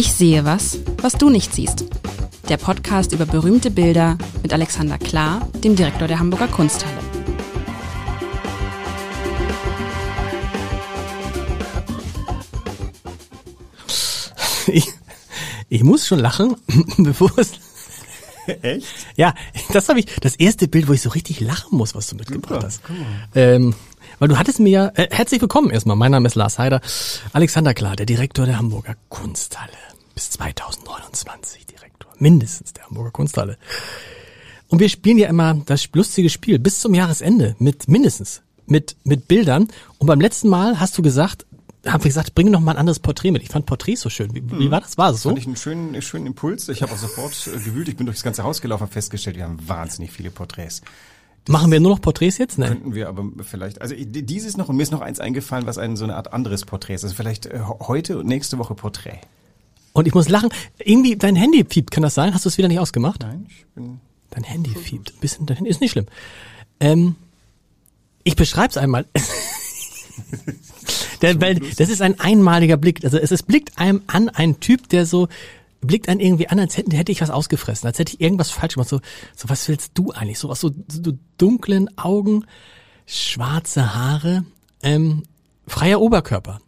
Ich sehe was, was du nicht siehst. Der Podcast über berühmte Bilder mit Alexander Klar, dem Direktor der Hamburger Kunsthalle. Ich, ich muss schon lachen, bevor es. Echt? Ja, das habe ich. Das erste Bild, wo ich so richtig lachen muss, was du mitgebracht Super, hast. Ähm, weil du hattest mir ja. Äh, herzlich willkommen erstmal. Mein Name ist Lars Heider. Alexander Klar, der Direktor der Hamburger Kunsthalle. Bis 2029 Direktor. Mindestens der Hamburger Kunsthalle. Und wir spielen ja immer das lustige Spiel bis zum Jahresende mit mindestens mit mit Bildern. Und beim letzten Mal hast du gesagt, haben wir gesagt, bring noch mal ein anderes Porträt mit. Ich fand Porträts so schön. Wie, wie war das? War es so? Fand ich einen schönen, einen schönen Impuls. Ich habe auch sofort äh, gewühlt. Ich bin durch das ganze Haus gelaufen und festgestellt, wir haben wahnsinnig viele Porträts. Machen wir nur noch Porträts jetzt? Nein. Könnten wir aber vielleicht, also dieses noch und mir ist noch eins eingefallen, was ein, so eine Art anderes Porträt ist. Also vielleicht äh, heute und nächste Woche Porträt. Und ich muss lachen. Irgendwie dein Handy fiebt, kann das sein? Hast du es wieder nicht ausgemacht? Nein, ich bin Dein Handy fiebt. Ein bisschen, dein Handy ist nicht schlimm. Ähm, ich beschreib's einmal. Der, weil das ist ein einmaliger Blick. Also es, es blickt einem an, ein Typ, der so blickt einen irgendwie an, als hätte, hätte ich was ausgefressen, als hätte ich irgendwas falsch gemacht. So, so was willst du eigentlich? So was so, so dunklen Augen, schwarze Haare, ähm, freier Oberkörper.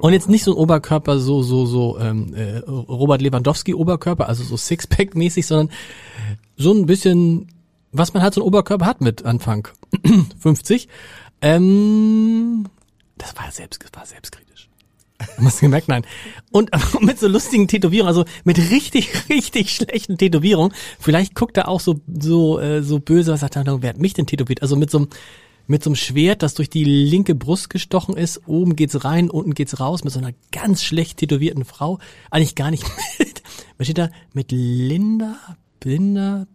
Und jetzt nicht so ein Oberkörper, so, so, so, ähm, äh, Robert Lewandowski Oberkörper, also so Sixpack-mäßig, sondern so ein bisschen, was man halt so ein Oberkörper hat mit Anfang 50. Ähm, das war selbst, das war selbstkritisch. Hast du gemerkt? Nein. Und mit so lustigen Tätowierungen, also mit richtig, richtig schlechten Tätowierungen. Vielleicht guckt er auch so, so, äh, so böse, was sagt er, wer hat mich denn tätowiert? Also mit so einem, mit so einem Schwert, das durch die linke Brust gestochen ist. Oben geht's rein, unten geht's raus, mit so einer ganz schlecht tätowierten Frau. Eigentlich gar nicht mit, was steht da? Mit Linda, Linda,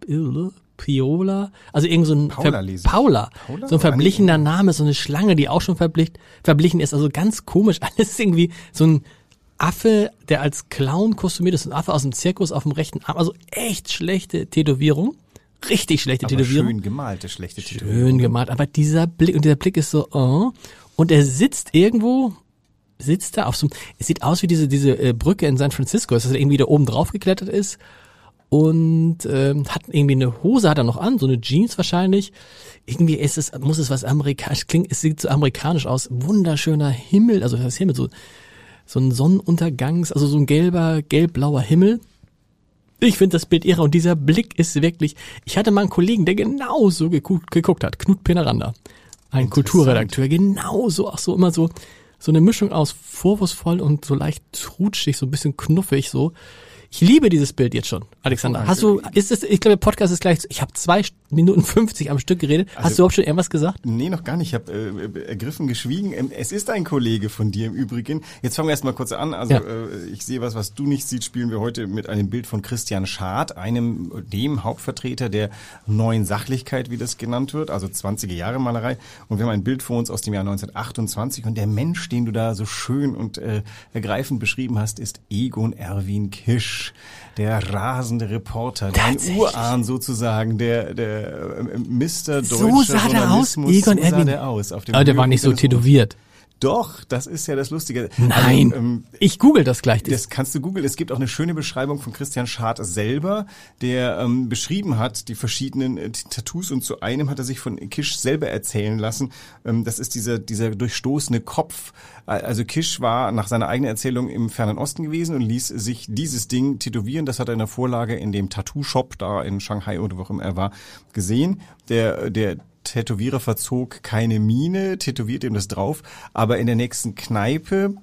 Piola, also irgend so ein Paula. Paula, Paula? so ein verblichener Name, so eine Schlange, die auch schon verblich, verblichen ist, also ganz komisch, alles irgendwie so ein Affe, der als Clown kostümiert ist, ein Affe aus dem Zirkus auf dem rechten Arm, also echt schlechte Tätowierung, richtig schlechte aber Tätowierung. schön gemalte, schlechte Schön gemalt, aber dieser Blick, und dieser Blick ist so, oh, und er sitzt irgendwo, sitzt da auf so einem, es sieht aus wie diese, diese äh, Brücke in San Francisco, dass er irgendwie da oben drauf geklettert ist und ähm, hat irgendwie eine Hose hat er noch an, so eine Jeans wahrscheinlich. Irgendwie ist es, muss es was amerikanisch klingt, es sieht so amerikanisch aus, wunderschöner Himmel, also das Himmel, so, so ein Sonnenuntergangs, also so ein gelber, gelb-blauer Himmel. Ich finde das Bild irre und dieser Blick ist wirklich. Ich hatte mal einen Kollegen, der genauso geguckt, geguckt hat, Knut Peneranda, ein Kulturredakteur, genauso, auch so immer so so eine Mischung aus vorwurfsvoll und so leicht trutschig, so ein bisschen knuffig so. Ich liebe dieses Bild jetzt schon, Alexander. Hast du, ist es, ich glaube, der Podcast ist gleich, ich habe zwei Minuten 50 am Stück geredet. Hast du überhaupt schon irgendwas gesagt? Nee, noch gar nicht. Ich habe äh, ergriffen, geschwiegen. Ähm, Es ist ein Kollege von dir im Übrigen. Jetzt fangen wir erstmal kurz an. Also Ja. äh, ich sehe was, was du nicht siehst, spielen wir heute mit einem Bild von Christian Schad, einem dem Hauptvertreter der neuen Sachlichkeit, wie das genannt wird, also 20er Jahre Malerei. Und wir haben ein Bild vor uns aus dem Jahr 1928 und der Mensch, den du da so schön und äh, ergreifend beschrieben hast, ist Egon Erwin Kisch, der rasende Reporter, dein? Urahn sozusagen, der der äh, Mr. So deutscher sah der aus, Egon so sah Erwin. der aus. Auf dem Aber der war nicht so tätowiert. Doch, das ist ja das Lustige. Nein, Also, ähm, ich google das gleich. das kannst du googeln. Es gibt auch eine schöne Beschreibung von Christian Schad selber, der ähm, beschrieben hat, die verschiedenen äh, Tattoos und zu einem hat er sich von Kisch selber erzählen lassen. Ähm, das ist dieser, dieser durchstoßene Kopf. Äh, Also Kisch war nach seiner eigenen Erzählung im Fernen Osten gewesen und ließ sich dieses Ding tätowieren. Das hat er in der Vorlage in dem Tattoo-Shop da in Shanghai oder wo auch immer er war gesehen. Der, der Tätowierer verzog keine Miene, tätowiert ihm das drauf, aber in der nächsten Kneipe,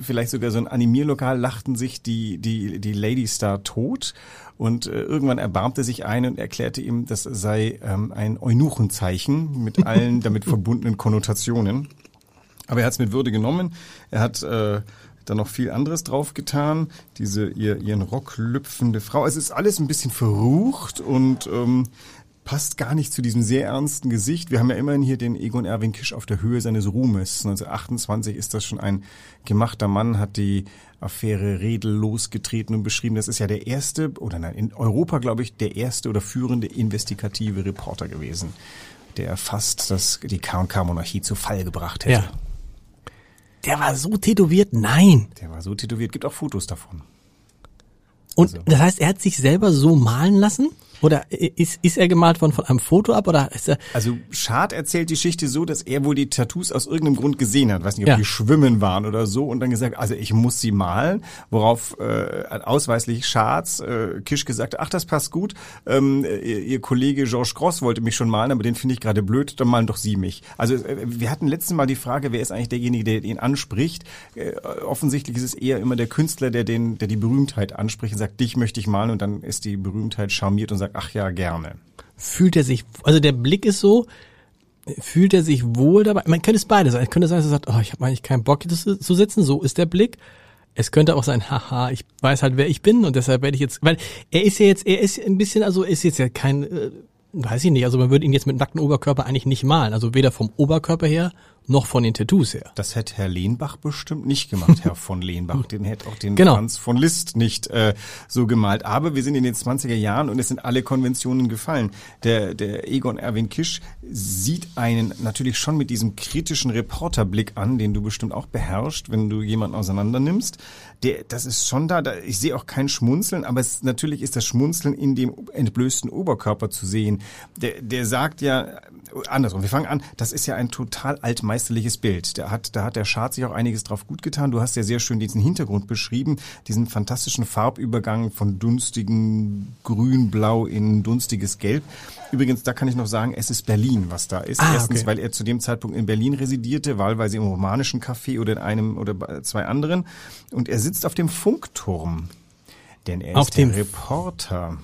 vielleicht sogar so ein Animierlokal, lachten sich die, die, die Ladies da tot und äh, irgendwann erbarmte sich eine und erklärte ihm, das sei ähm, ein Eunuchenzeichen mit allen damit verbundenen Konnotationen. Aber er hat es mit Würde genommen. Er hat äh, dann noch viel anderes draufgetan. Diese ihr, ihren Rock lüpfende Frau. Es ist alles ein bisschen verrucht und ähm, passt gar nicht zu diesem sehr ernsten Gesicht. Wir haben ja immerhin hier den Egon Erwin Kisch auf der Höhe seines Ruhmes. 1928 ist das schon ein gemachter Mann, hat die Affäre Redel losgetreten und beschrieben. Das ist ja der erste, oder nein, in Europa, glaube ich, der erste oder führende investigative Reporter gewesen, der fast das, die K&K-Monarchie zu Fall gebracht hätte. Ja. Der war so tätowiert? Nein. Der war so tätowiert. Gibt auch Fotos davon. Und Also- das heißt, er hat sich selber so malen lassen? Oder ist, ist er gemalt worden von einem Foto ab? Oder ist er, Also Schad erzählt die Geschichte so, dass er wohl die Tattoos aus irgendeinem Grund gesehen hat. Weiß nicht, ob Ja. die schwimmen waren oder so und dann gesagt, also ich muss sie malen, worauf äh, ausweislich Schads äh, Kisch gesagt, hat, ach das passt gut, ähm, ihr, ihr Kollege Georges Gross wollte mich schon malen, aber den finde ich gerade blöd, dann malen doch Sie mich. Also äh, wir hatten letztes Mal die Frage, wer ist eigentlich derjenige, der ihn anspricht. Äh, offensichtlich ist es eher immer der Künstler, der den, der die Berühmtheit anspricht und sagt, dich möchte ich malen und dann ist die Berühmtheit charmiert und sagt, ach ja, gerne. fühlt er sich, also der Blick ist so, fühlt er sich wohl dabei? Man könnte es beide sein. Es könnte sein, dass er sagt, oh, ich habe eigentlich keinen Bock hier zu, zu sitzen, so ist der Blick. Es könnte auch sein, haha, ich weiß halt, wer ich bin und deshalb werde ich jetzt, weil er ist ja jetzt, er ist ein bisschen, also ist jetzt ja kein, äh, weiß ich nicht, also man würde ihn jetzt mit nacktem Oberkörper eigentlich nicht malen, also weder vom Oberkörper her noch von den Tattoos her. Das hätte Herr Lehnbach bestimmt nicht gemacht, Herr von Lehnbach. Den hätte auch den Genau. Franz von Liszt nicht äh, so gemalt. Aber wir sind in den 20er Jahren und es sind alle Konventionen gefallen. Der, der Egon Erwin Kisch sieht einen natürlich schon mit diesem kritischen Reporterblick an, den du bestimmt auch beherrschst, wenn du jemanden auseinander nimmst. Der, das ist schon da, da ich sehe auch kein Schmunzeln, aber es, natürlich ist das Schmunzeln in dem entblößten Oberkörper zu sehen. Der, der sagt ja, andersrum, wir fangen an, das ist ja ein total altmeisterliches Bild. Da hat, da hat der Schad sich auch einiges drauf gut getan. Du hast ja sehr schön diesen Hintergrund beschrieben, diesen fantastischen Farbübergang von dunstigen Grün-Blau in dunstiges Gelb. Übrigens, da kann ich noch sagen, es ist Berlin, was da ist. Ah, Erstens, okay. weil er zu dem Zeitpunkt in Berlin residierte, wahlweise im romanischen Café oder in einem oder bei zwei anderen. Und er sitzt auf dem Funkturm. Denn er Auf ist der dem- Reporter.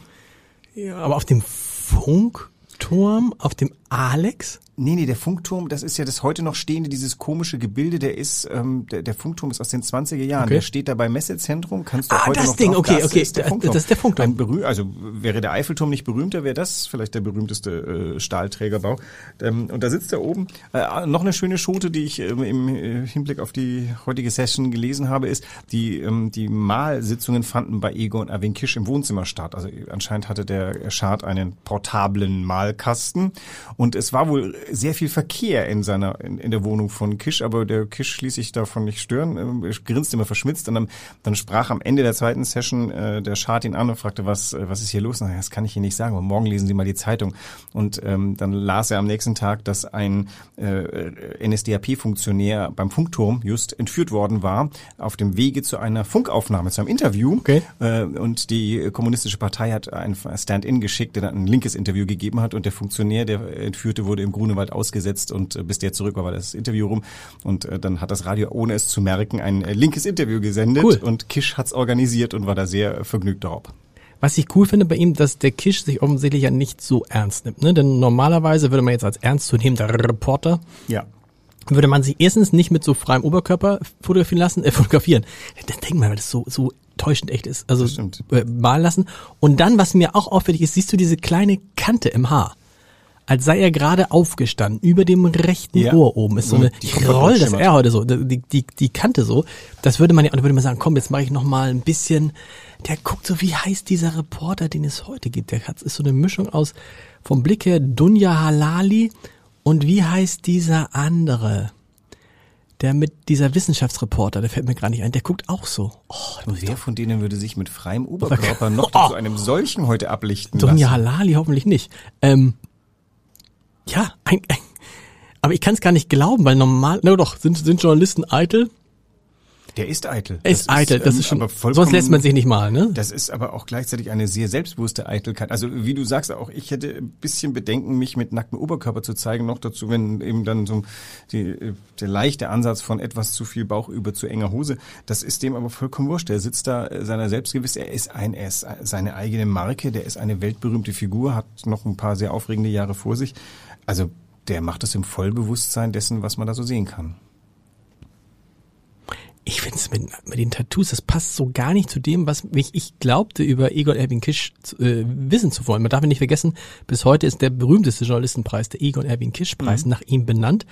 Ja, aber auf dem Funkturm, auf dem Alex? Nee, nee, der Funkturm, das ist ja das heute noch stehende, dieses komische Gebilde, der ist, ähm, der, der Funkturm ist aus den 20er Jahren. Okay. Der steht da beim Messezentrum, kannst du Ah, heute das noch Ding, drauf, okay, das okay, Ist der das Funkturm. ist der Funkturm. Ein also wäre der Eiffelturm nicht berühmter, wäre das vielleicht der berühmteste äh, Stahlträgerbau. Ähm, und da sitzt er oben. Äh, noch eine schöne Schote, die ich ähm, im äh, Hinblick auf die heutige Session gelesen habe, ist, die, ähm, die Malsitzungen fanden bei Egon Erwin Kisch im Wohnzimmer statt. Also anscheinend hatte der Schad einen portablen Malkasten und es war wohl sehr viel Verkehr in seiner in, in der Wohnung von Kisch, aber der Kisch ließ sich davon nicht stören, er grinste immer verschmitzt und dann, dann sprach am Ende der zweiten Session äh, der Schad ihn an und fragte, was äh, was ist hier los? Na, das kann ich Ihnen nicht sagen, aber morgen lesen Sie mal die Zeitung und ähm, dann las er am nächsten Tag, dass ein äh, NSDAP-Funktionär beim Funkturm just entführt worden war auf dem Wege zu einer Funkaufnahme, zu einem Interview Okay. äh, und die kommunistische Partei hat ein Stand-in geschickt, der dann ein linkes Interview gegeben hat und der Funktionär, der Entführte, wurde im Grunewald ausgesetzt und äh, bis der zurück war, war das Interview rum und äh, dann hat das Radio, ohne es zu merken, ein äh, linkes Interview gesendet Cool. und Kisch hat's organisiert und war da sehr vergnügt darauf. Was ich cool finde bei ihm, dass der Kisch sich offensichtlich ja nicht so ernst nimmt. Ne? Denn normalerweise würde man jetzt als ernstzunehmender Reporter, Ja. würde man sich erstens nicht mit so freiem Oberkörper fotografieren lassen, äh, fotografieren. Das denkt man, weil das so, so täuschend echt ist. Also äh, malen lassen. Und dann, was mir auch auffällig ist, siehst du diese kleine Kante im Haar. Als sei er gerade aufgestanden, über dem rechten Ja. Ohr oben ist so eine, ich roll das. R heute so, die, die, die Kante so. Das würde man ja, und würde man sagen, komm, jetzt mache ich noch mal ein bisschen, der guckt so, wie heißt dieser Reporter, den es heute gibt. Der hat, ist so eine Mischung aus, vom Blick her, Dunja Halali und wie heißt dieser andere? Der mit dieser Wissenschaftsreporter, der fällt mir gerade nicht ein, der guckt auch so. Oh, wer von denen würde sich mit freiem Oberkörper noch Oh. zu einem solchen heute ablichten Dunja lassen? Halali hoffentlich nicht. Ähm, ja, ein, ein, aber ich kann es gar nicht glauben, weil normal, na doch, sind, sind Journalisten eitel? Der ist eitel. Er ist eitel, das ähm, ist schon, sonst lässt man sich nicht mal, ne? Das ist aber auch gleichzeitig eine sehr selbstbewusste Eitelkeit. Also wie du sagst, auch ich hätte ein bisschen Bedenken, mich mit nacktem Oberkörper zu zeigen. Noch dazu, wenn eben dann so die, der leichte Ansatz von etwas zu viel Bauch über zu enger Hose. Das ist dem aber vollkommen wurscht. Der sitzt da äh, seiner selbstgewiss. Er ist ein, er ist seine eigene Marke. Der ist eine weltberühmte Figur, hat noch ein paar sehr aufregende Jahre vor sich. Also der macht es im Vollbewusstsein dessen, was man da so sehen kann. Ich finde es mit, mit den Tattoos, das passt so gar nicht zu dem, was mich ich glaubte über Egon Erwin Kisch äh, wissen zu wollen. Man darf nicht vergessen, bis heute ist der berühmteste Journalistenpreis, der Egon Erwin Kisch Preis, nach ihm benannt.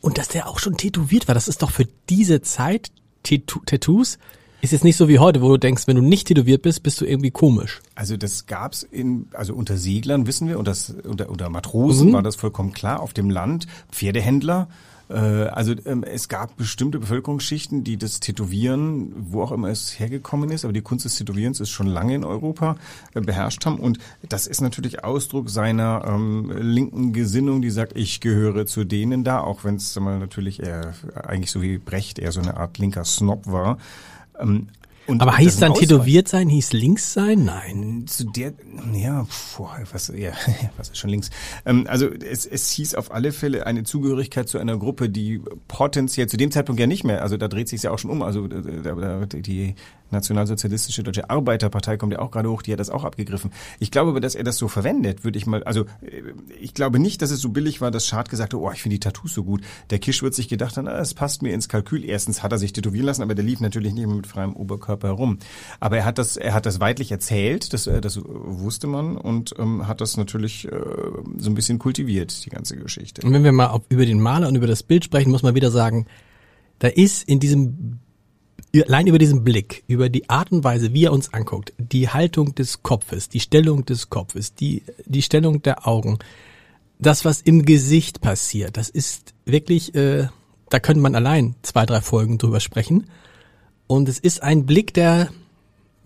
Und dass der auch schon tätowiert war, das ist doch für diese Zeit Tattoo- Tattoos, ist jetzt nicht so wie heute, wo du denkst, wenn du nicht tätowiert bist, bist du irgendwie komisch. Also das gab's in, also unter Seglern wissen wir, und das unter, unter Matrosen Mhm. war das vollkommen klar. Auf dem Land Pferdehändler, Äh, also ähm, es gab bestimmte Bevölkerungsschichten, die das Tätowieren, wo auch immer es hergekommen ist, aber die Kunst des Tätowierens ist schon lange in Europa äh, beherrscht haben. Und das ist natürlich Ausdruck seiner ähm, linken Gesinnung, die sagt, ich gehöre zu denen da, auch wenn es natürlich eher eigentlich so wie Brecht eher so eine Art linker Snob war. Ähm, und Aber hieß dann tätowiert sein, hieß links sein? Nein. Zu der, ja, boah, was, ja, was ist schon links? Ähm, also es, es hieß auf alle Fälle eine Zugehörigkeit zu einer Gruppe, die potenziell zu dem Zeitpunkt ja nicht mehr, also da dreht sich ja auch schon um, also da, die nationalsozialistische Deutsche Arbeiterpartei kommt ja auch gerade hoch, die hat das auch abgegriffen. Ich glaube aber, dass er das so verwendet, würde ich mal, also äh, ich glaube nicht, dass es so billig war, dass Schad gesagt hat, oh, ich finde die Tattoos so gut. Der Kisch wird sich gedacht haben, ah, es passt mir ins Kalkül. Erstens hat er sich tätowieren lassen, aber der lief natürlich nicht immer mit freiem Oberkörper herum. Aber er hat das, er hat das weitlich erzählt, das, äh, das wusste man und ähm, hat das natürlich äh, so ein bisschen kultiviert, die ganze Geschichte. Und wenn wir mal über den Maler und über das Bild sprechen, muss man wieder sagen, da ist in diesem allein über diesen Blick, über die Art und Weise, wie er uns anguckt, die Haltung des Kopfes, die Stellung des Kopfes, die, die Stellung der Augen, das, was im Gesicht passiert, das ist wirklich, äh, da könnte man allein zwei, drei Folgen drüber sprechen. Und es ist ein Blick, der,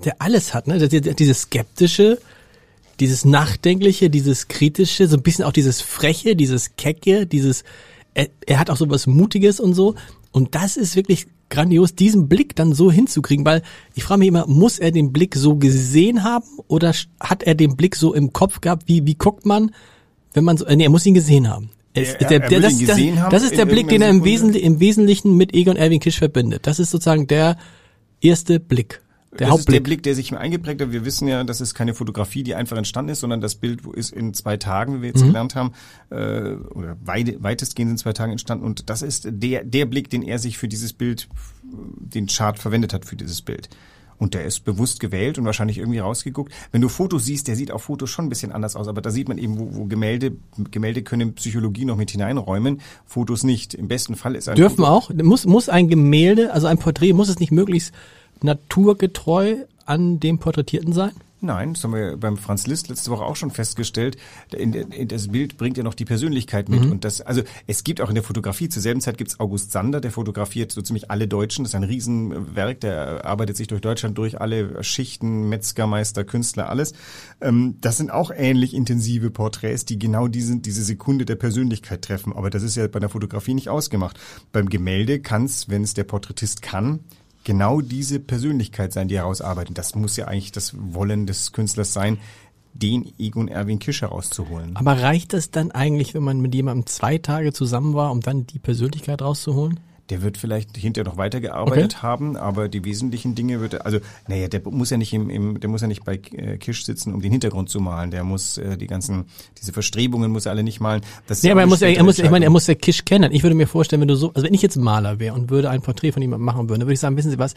der alles hat, ne? Dieses skeptische, dieses nachdenkliche, dieses kritische, so ein bisschen auch dieses freche, dieses kecke, dieses, er, er hat auch so was Mutiges und so. Und das ist wirklich grandios, diesen Blick dann so hinzukriegen, weil ich frage mich immer, muss er den Blick so gesehen haben oder hat er den Blick so im Kopf gehabt? Wie, wie guckt man, wenn man so, äh, nee, er muss ihn gesehen haben. Er, der, der, das, das, das, ist der Blick, den er im Wesentlichen, im Wesentlichen mit Egon Erwin Kisch verbindet. Das ist sozusagen der erste Blick. Der das Hauptblick. ist der Blick, der sich mir eingeprägt hat. Wir wissen ja, das ist keine Fotografie, die einfach entstanden ist, sondern das Bild ist in zwei Tagen, wie wir jetzt mhm. gelernt haben, äh, oder weit, weitestgehend in zwei Tagen entstanden. Und das ist der, der Blick, den er sich für dieses Bild, den Chart verwendet hat für dieses Bild. Und der ist bewusst gewählt und wahrscheinlich irgendwie rausgeguckt. Wenn du Fotos siehst, der sieht auf Fotos schon ein bisschen anders aus, aber da sieht man eben, wo, wo Gemälde, Gemälde können Psychologie noch mit hineinräumen, Fotos nicht. Im besten Fall ist ein Dürfen Foto auch? Muss, muss ein Gemälde, also ein Porträt, muss es nicht möglichst naturgetreu an dem Porträtierten sein? Nein, das haben wir beim Franz Liszt letzte Woche auch schon festgestellt. In, in das Bild bringt ja noch die Persönlichkeit mit. Mhm. Und das, also es gibt auch in der Fotografie, zur selben Zeit gibt's August Sander, der fotografiert so ziemlich alle Deutschen. Das ist ein Riesenwerk, der arbeitet sich durch Deutschland durch, alle Schichten, Metzgermeister, Künstler, alles. Ähm, das sind auch ähnlich intensive Porträts, die genau diese, diese Sekunde der Persönlichkeit treffen. Aber das ist ja bei der Fotografie nicht ausgemacht. Beim Gemälde kann's, wenn es der Porträtist kann, genau diese Persönlichkeit sein, die herausarbeitet. Das muss ja eigentlich das Wollen des Künstlers sein, den Egon Erwin Kisch herauszuholen. Aber reicht es dann eigentlich, wenn man mit jemandem zwei Tage zusammen war, um dann die Persönlichkeit rauszuholen? Der wird vielleicht hinterher noch weitergearbeitet okay. haben, aber die wesentlichen Dinge wird er, also naja, der muss ja nicht im, im der muss ja nicht bei äh, Kisch sitzen, um den Hintergrund zu malen. Der muss äh, die ganzen diese Verstrebungen muss er alle nicht malen. Das ist ja, aber er muss, er muss, ich meine, er muss der Kisch kennen. Ich würde mir vorstellen, wenn du so, also wenn ich jetzt Maler wäre und würde ein Porträt von jemandem machen würde, dann würde ich sagen, wissen Sie was?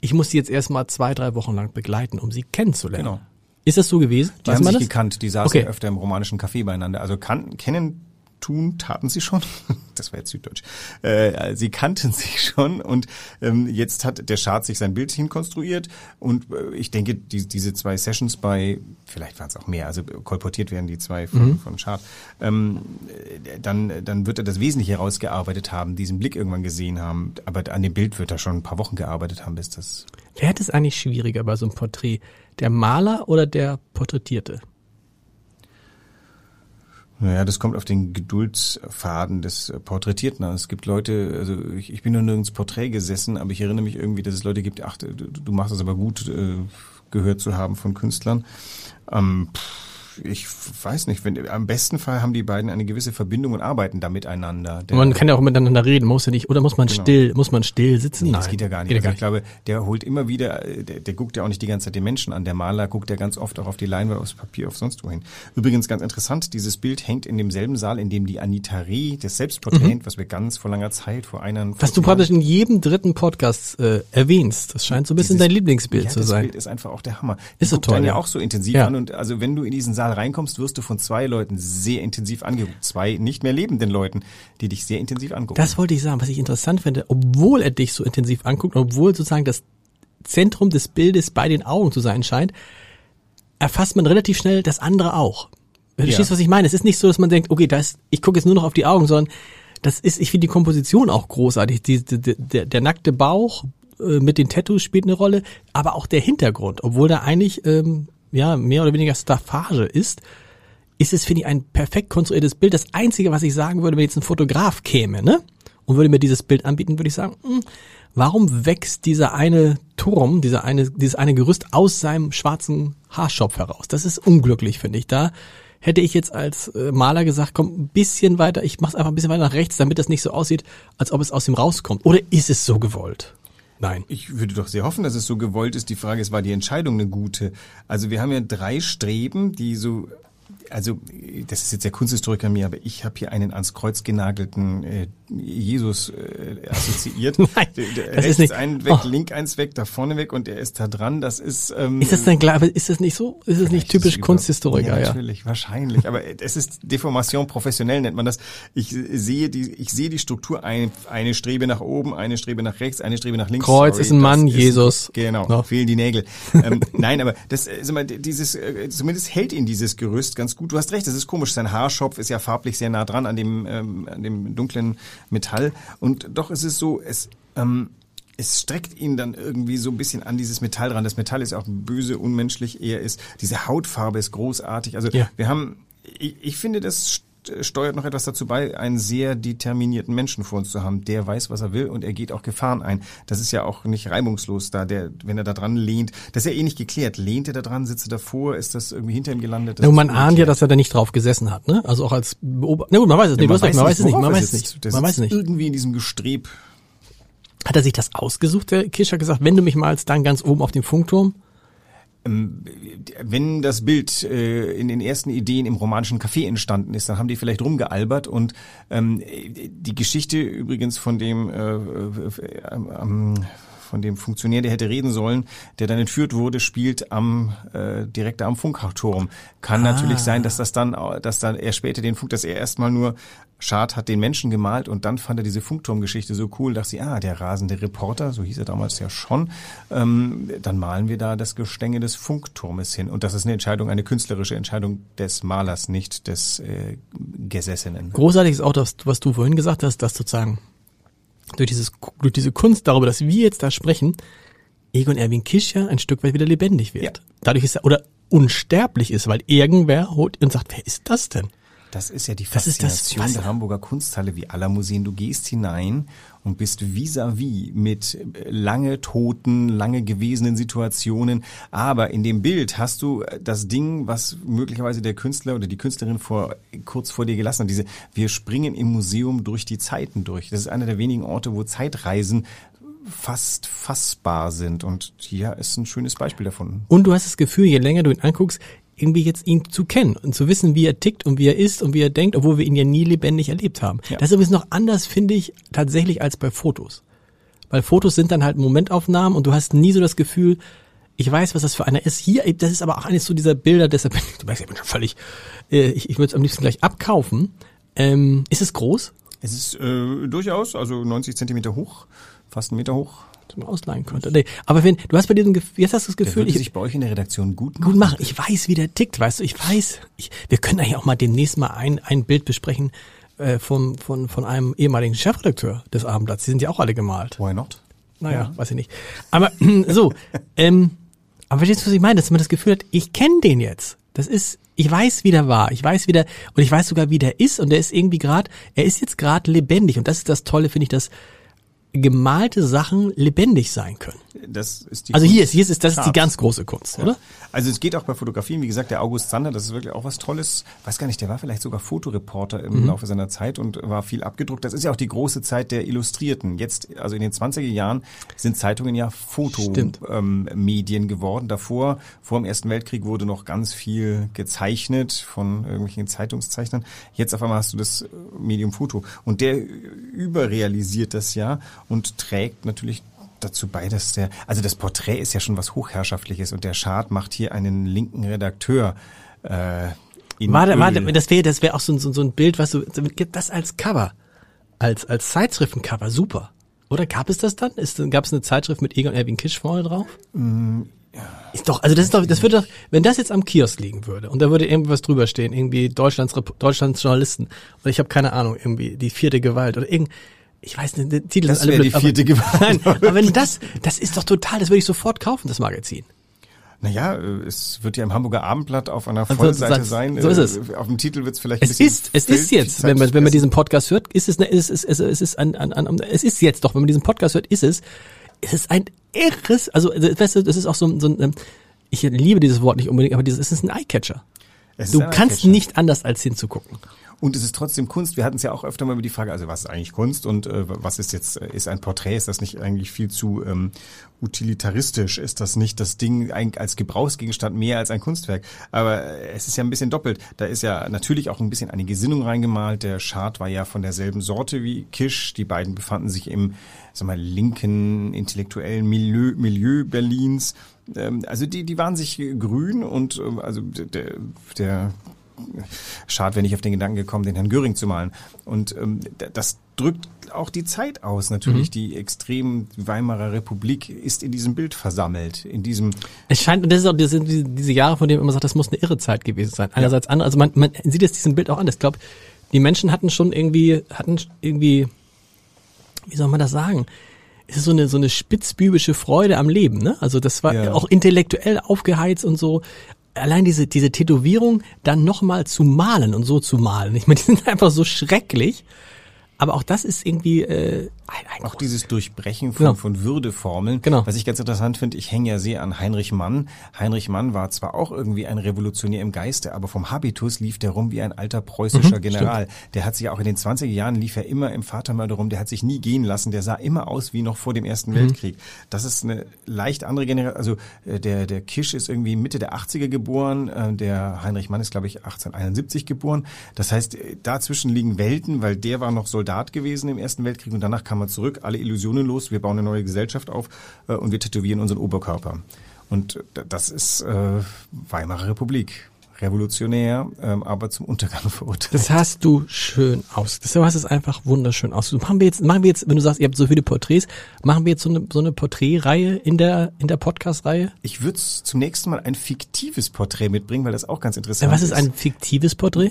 Ich muss sie jetzt erstmal zwei, drei Wochen lang begleiten, um sie kennenzulernen. Genau. Ist das so gewesen? Die Weiß haben sich das? gekannt, die saßen okay. öfter im romanischen Café beieinander. Also kann, kennen tun, taten sie schon. Das war jetzt süddeutsch. Äh, sie kannten sich schon und ähm, jetzt hat der Schad sich sein Bild hinkonstruiert und äh, ich denke, die, diese zwei Sessions bei, vielleicht waren es auch mehr, also kolportiert werden die zwei von, mhm. von Schad, ähm, dann, dann wird er das Wesentliche herausgearbeitet haben, diesen Blick irgendwann gesehen haben, aber an dem Bild wird er schon ein paar Wochen gearbeitet haben, bis das... Wer hat es eigentlich schwieriger bei so einem Porträt? Der Maler oder der Porträtierte? Naja, das kommt auf den Geduldsfaden des Porträtierten an. Es gibt Leute, also ich, ich bin nur nirgends Porträt gesessen, aber ich erinnere mich irgendwie, dass es Leute gibt, ach, du, du machst das aber gut, äh, gehört zu haben von Künstlern. Ähm, pff, ich weiß nicht, wenn, am besten Fall haben die beiden eine gewisse Verbindung und arbeiten da miteinander. Der, man kann ja auch miteinander reden, muss ja nicht, oder muss man genau. still, muss man still sitzen? Nee, Nein, das geht ja gar nicht. Also ich glaube, der holt immer wieder, der, der guckt ja auch nicht die ganze Zeit die Menschen an. Der Maler guckt ja ganz oft auch auf die Leinwand, aufs Papier, auf sonst wohin. Übrigens ganz interessant, dieses Bild hängt in demselben Saal, in dem die Anita Reh, das Selbstporträt, mhm. was wir ganz vor langer Zeit, vor einer... Was du praktisch in jedem dritten Podcast äh, erwähnst. Das scheint so ein bisschen dieses, dein Lieblingsbild ja, zu sein. Das Bild ist einfach auch der Hammer. Die ist so toll. ja auch so intensiv ja. an und also wenn du in diesen Saal reinkommst, wirst du von zwei Leuten sehr intensiv angeguckt. Zwei nicht mehr lebenden Leuten, die dich sehr intensiv angucken. Das wollte ich sagen, was ich interessant finde, obwohl er dich so intensiv anguckt, obwohl sozusagen das Zentrum des Bildes bei den Augen zu sein scheint, erfasst man relativ schnell das andere auch. Du ja. verstehst, was ich meine? Es ist nicht so, dass man denkt, okay, das, ich gucke jetzt nur noch auf die Augen, sondern das ist, ich finde die Komposition auch großartig. Die, die, der, der nackte Bauch äh, mit den Tattoos spielt eine Rolle, aber auch der Hintergrund, obwohl da eigentlich ähm, ja mehr oder weniger Staffage ist, ist es finde ich ein perfekt konstruiertes Bild. Das einzige, was ich sagen würde, wenn jetzt ein Fotograf käme, ne, und würde mir dieses Bild anbieten, würde ich sagen, mh, hm, warum wächst dieser eine Turm, dieser eine, dieses eine Gerüst aus seinem schwarzen Haarschopf heraus? Das ist unglücklich, finde ich. Da hätte ich jetzt als äh, Maler gesagt, komm ein bisschen weiter, ich mach's einfach ein bisschen weiter nach rechts, damit das nicht so aussieht, als ob es aus ihm rauskommt. Oder ist es so gewollt? Nein. Ich würde doch sehr hoffen, dass es so gewollt ist. Die Frage ist, war die Entscheidung eine gute? Also wir haben ja drei Streben, die so also das ist jetzt der Kunsthistoriker mir, aber ich habe hier einen ans Kreuz genagelten äh, Jesus äh, assoziiert. Nein, der, das ist nicht. einen weg, Oh. link eins weg, da vorne weg und er ist da dran. Das ist ähm, Ist das denn klar, ist das nicht so? Ist das nicht ist typisch Kunsthistoriker, ja? Natürlich, wahrscheinlich. Aber es ist Deformation professionell nennt man das. Ich sehe die, ich sehe die Struktur eine, eine Strebe nach oben, eine Strebe nach rechts, eine Strebe nach links. Kreuz ist ein Mann, Jesus. Genau, No. fehlen die Nägel. ähm, nein, aber das, äh, sag mal, dieses, äh, zumindest hält ihn dieses Gerüst ganz gut. Du hast recht, das ist komisch. Sein Haarschopf ist ja farblich sehr nah dran an dem, ähm, an dem dunklen Metall. Und doch ist es so, es, ähm, es streckt ihn dann irgendwie so ein bisschen an dieses Metall dran. Das Metall ist auch böse, unmenschlich. Er ist, diese Hautfarbe ist großartig. Also Ja. wir haben, ich, ich finde, das steuert noch etwas dazu bei, einen sehr determinierten Menschen vor uns zu haben. Der weiß, was er will und er geht auch Gefahren ein. Das ist ja auch nicht reibungslos da, der, wenn er da dran lehnt. Das ist ja eh nicht geklärt. Lehnt er da dran, sitzt er davor, ist das irgendwie hinter ihm gelandet? Ja, man ahnt ja, dass er da nicht drauf gesessen hat, ne? Also auch als Beobachter. Na gut, man weiß es nicht. Du hast recht, man weiß es nicht. Man weiß es nicht. Man weiß es nicht. Irgendwie in diesem Gestreb. Hat er sich das ausgesucht, der Kisch hat gesagt, wenn du mich malst, dann ganz oben auf dem Funkturm? Wenn das Bild äh, in den ersten Ideen im romanischen Café entstanden ist, dann haben die vielleicht rumgealbert und ähm, die Geschichte übrigens von dem äh, äh, ähm, von dem Funktionär, der hätte reden sollen, der dann entführt wurde, spielt am äh, direkt am Funkturm. Kann natürlich sein, dass das dann, dass dann er später den Funk, dass er erstmal nur Schad hat den Menschen gemalt und dann fand er diese Funkturmgeschichte so cool, dachte sie, ah, der rasende Reporter, so hieß er damals ja schon, ähm, dann malen wir da das Gestänge des Funkturmes hin. Und das ist eine Entscheidung, eine künstlerische Entscheidung des Malers, nicht des äh, Gesessenen. Großartig ist auch das, was du vorhin gesagt hast, dass sozusagen durch, dieses, durch diese Kunst darüber, dass wir jetzt da sprechen, Egon Erwin Kisch ja ein Stück weit wieder lebendig wird. Ja. Dadurch ist er, oder unsterblich ist, weil irgendwer holt und sagt, wer ist das denn? Das ist ja die Das ist das, Faszination was- der Hamburger Kunsthalle wie aller Museen. Du gehst hinein und bist vis-à-vis mit äh, lange toten, lange gewesenen Situationen. Aber in dem Bild hast du äh, das Ding, was möglicherweise der Künstler oder die Künstlerin vor, kurz vor dir gelassen hat. Diese, wir springen im Museum durch die Zeiten durch. Das ist einer der wenigen Orte, wo Zeitreisen fast fassbar sind. Und hier ist ein schönes Beispiel davon. Und du hast das Gefühl, je länger du ihn anguckst, irgendwie jetzt ihn zu kennen und zu wissen, wie er tickt und wie er ist und wie er denkt, obwohl wir ihn ja nie lebendig erlebt haben. Ja. Das ist übrigens noch anders, finde ich, tatsächlich als bei Fotos. Weil Fotos sind dann halt Momentaufnahmen und du hast nie so das Gefühl, ich weiß, was das für einer ist. Hier, das ist aber auch eines so dieser Bilder, deshalb, bin ich- du weißt, ich bin schon völlig, äh, ich, ich würde es am liebsten gleich abkaufen. Ähm, ist es groß? Es ist äh, durchaus, also 90 Zentimeter hoch, fast einen Meter hoch. Man ausleihen könnte. Nee, aber wenn, du hast bei diesem Gefühl, jetzt hast du das Der Gefühl, würde ich, bei euch in der Redaktion gut gut machen. Ich weiß, wie der tickt, weißt du, ich weiß. Ich, wir können eigentlich auch mal demnächst mal ein, ein Bild besprechen äh, von, von, von einem ehemaligen Chefredakteur des Abendblatts. Die sind ja auch alle gemalt. Why not? Naja, weiß ich nicht. Aber so, ähm, aber verstehst du, was ich meine? Dass man das Gefühl hat, ich kenne den jetzt. Das ist, ich weiß, wie der war. Ich weiß, wie der, und ich weiß sogar, wie der ist. Und der ist irgendwie gerade, er ist jetzt gerade lebendig. Und das ist das Tolle, finde ich, dass gemalte Sachen lebendig sein können. Das ist die Also hier ist, hier ist, das ist die ganz große Kunst, oder? Also es geht auch bei Fotografien, wie gesagt, der August Sander, das ist wirklich auch was Tolles. Weiß gar nicht, der war vielleicht sogar Fotoreporter im Mhm. Laufe seiner Zeit und war viel abgedruckt. Das ist ja auch die große Zeit der Illustrierten. Jetzt, also in den 20er Jahren, sind Zeitungen ja. Fotomedien ähm, geworden. Davor, vor dem Ersten Weltkrieg, wurde noch ganz viel gezeichnet von irgendwelchen Zeitungszeichnern. Jetzt auf einmal hast du das Medium Foto. Und der überrealisiert das ja und trägt natürlich dazu bei, dass der, also das Porträt ist ja schon was Hochherrschaftliches und der Schad macht hier einen linken Redakteur. Äh, in Warte, warte, das wäre das wäre auch so, ein- so, so ein Bild, was du das als Cover, als als Zeitschriftencover, super. Oder gab es das dann? Ist, gab es eine Zeitschrift mit Egon Erwin Kisch vorne drauf? Ist doch, also das ist doch, das würde doch, wenn das jetzt am Kiosk liegen würde und da würde irgendwas drüber stehen, irgendwie Deutschlands, Deutschlands Journalisten oder ich habe keine Ahnung, irgendwie die vierte Gewalt oder irgend, ich weiß nicht, der Titel Das sind alle wäre die blöd, vierte aber, Gewalt. Nein, aber wenn das, das ist doch total, das würde ich sofort kaufen, das Magazin. Naja, äh, es wird ja im Hamburger Abendblatt auf einer Also, Vollseite das- sein. so ist Äh, es. Auf dem Titel wird es vielleicht ein Es bisschen ist, es ist jetzt, wenn man, wenn man diesen Podcast hört, ist es, es ist, es ist, es ist ein, ein, ein, es ist jetzt doch, wenn man diesen Podcast hört, ist es, es ist ein irres, also, weißt du, das ist auch so, ein- so ein, ähm, ich liebe dieses Wort nicht unbedingt, aber dieses, es ist ein Eyecatcher. Es ist Du ein kannst nicht anders als hinzugucken. Und es ist trotzdem Kunst. Wir hatten es ja auch öfter mal über die Frage, also was ist eigentlich Kunst und äh, was ist jetzt, äh, ist ein Porträt? Ist das nicht eigentlich viel zu ähm, utilitaristisch? Ist das nicht das Ding als Gebrauchsgegenstand mehr als ein Kunstwerk? Aber äh, es ist ja ein bisschen doppelt. Da ist ja natürlich auch ein bisschen eine Gesinnung reingemalt. Der Schad war ja von derselben Sorte wie Kisch. Die beiden befanden sich im sag mal, linken intellektuellen Milieu, Milieu Berlins. Ähm, also die, die waren sich grün und also der, der Schade wäre nicht auf den Gedanken gekommen, den Herrn Göring zu malen. Und ähm, das drückt auch die Zeit aus. Natürlich, die extrem Weimarer Republik ist in diesem Bild versammelt, in diesem Es scheint, und das ist auch das sind diese, Jahre, von denen man sagt, das muss eine irre Zeit gewesen sein. Einerseits andere, also man, man sieht es diesem Bild auch an. Ich glaube, die Menschen hatten schon irgendwie, hatten irgendwie, wie soll man das sagen? Es ist so eine, so eine spitzbübische Freude am Leben, ne? Also das war Ja. auch intellektuell aufgeheizt und so. Allein diese, diese Tätowierung dann nochmal zu malen und so zu malen. Ich meine, die sind einfach so schrecklich. Aber auch das ist irgendwie, äh, ein, ein Auch dieses Durchbrechen von, Genau. von Würdeformeln. Genau. Was ich ganz interessant finde, ich hänge ja sehr an Heinrich Mann. Heinrich Mann war zwar auch irgendwie ein Revolutionär im Geiste, aber vom Habitus lief der rum wie ein alter preußischer General. Der hat sich auch in den 20er Jahren lief er immer im Vatermörder rum, der hat sich nie gehen lassen, der sah immer aus wie noch vor dem Ersten Weltkrieg. Das ist eine leicht andere Generation. Also äh, der, der Kisch ist irgendwie Mitte der 80er geboren, äh, der Heinrich Mann ist, glaube ich, 1871 geboren. Das heißt, äh, dazwischen liegen Welten, weil der war noch Soldat gewesen im Ersten Weltkrieg und danach kam er zurück, alle Illusionen los, wir bauen eine neue Gesellschaft auf äh, und wir tätowieren unseren Oberkörper. Und äh, das ist äh, Weimarer Republik. Revolutionär, ähm, aber zum Untergang verurteilt. Das hast du schön aus. Das hast es einfach wunderschön aus. Machen wir jetzt, machen wir jetzt, wenn du sagst, ihr habt so viele Porträts, machen wir jetzt so eine, so eine Porträtreihe in der, in der Podcast-Reihe? Ich würde zum nächsten Mal ein fiktives Porträt mitbringen, weil das auch ganz Ja, interessant was ist ein fiktives Porträt?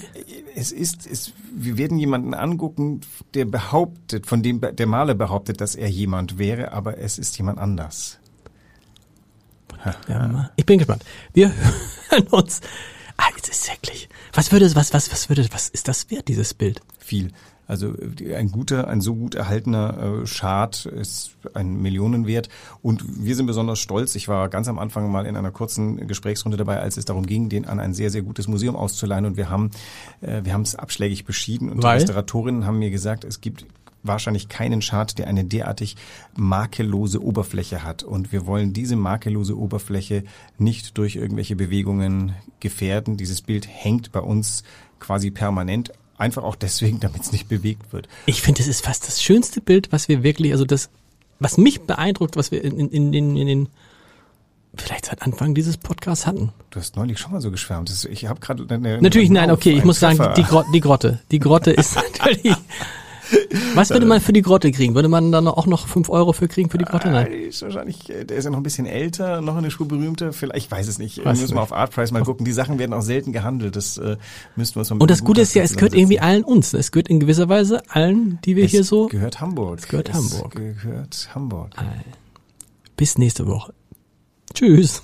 Es ist, es, wir werden jemanden angucken, der behauptet, von dem der Maler behauptet, dass er jemand wäre, aber es ist jemand anders. Ja, ich bin gespannt. Wir hören uns. Ah, jetzt ist wirklich. Was würde, was, was, was würde, was ist das wert, dieses Bild? Viel. Also äh, ein guter, ein so gut erhaltener äh, Schad ist ein Millionenwert und wir sind besonders stolz. Ich war ganz am Anfang mal in einer kurzen Gesprächsrunde dabei, als es darum ging, den an ein sehr sehr gutes Museum auszuleihen und wir haben äh, wir haben es abschlägig beschieden und Weil? die Restauratorinnen haben mir gesagt, es gibt wahrscheinlich keinen Schad, der eine derartig makellose Oberfläche hat. Und wir wollen diese makellose Oberfläche nicht durch irgendwelche Bewegungen gefährden. Dieses Bild hängt bei uns quasi permanent. Einfach auch deswegen, damit es nicht bewegt wird. Ich finde, das ist fast das schönste Bild, was wir wirklich, also das, was mich beeindruckt, was wir in, in, in, den, in den, vielleicht seit Anfang dieses Podcasts hatten. Du hast neulich schon mal so geschwärmt. Ich habe gerade eine, Natürlich, nein, okay, ich muss sagen, Treffer. die, Grotte, die Grotte. Die Grotte ist natürlich. Was würde man für die Grotte kriegen? Würde man dann auch noch fünf Euro für kriegen für die Grotte? Ah, Nein. die ist wahrscheinlich, äh, der ist ja noch ein bisschen älter, noch eine berühmter. Vielleicht, ich weiß es nicht. Weiß müssen wir auf Artprice mal gucken. Die Sachen werden auch selten gehandelt. Das äh, müssten wir uns mal Und das Gute ist ja, es gehört irgendwie allen uns. Es gehört in gewisser Weise allen, die wir Es hier so. gehört Hamburg. Es gehört Hamburg. gehört Hamburg. Bis nächste Woche. Tschüss.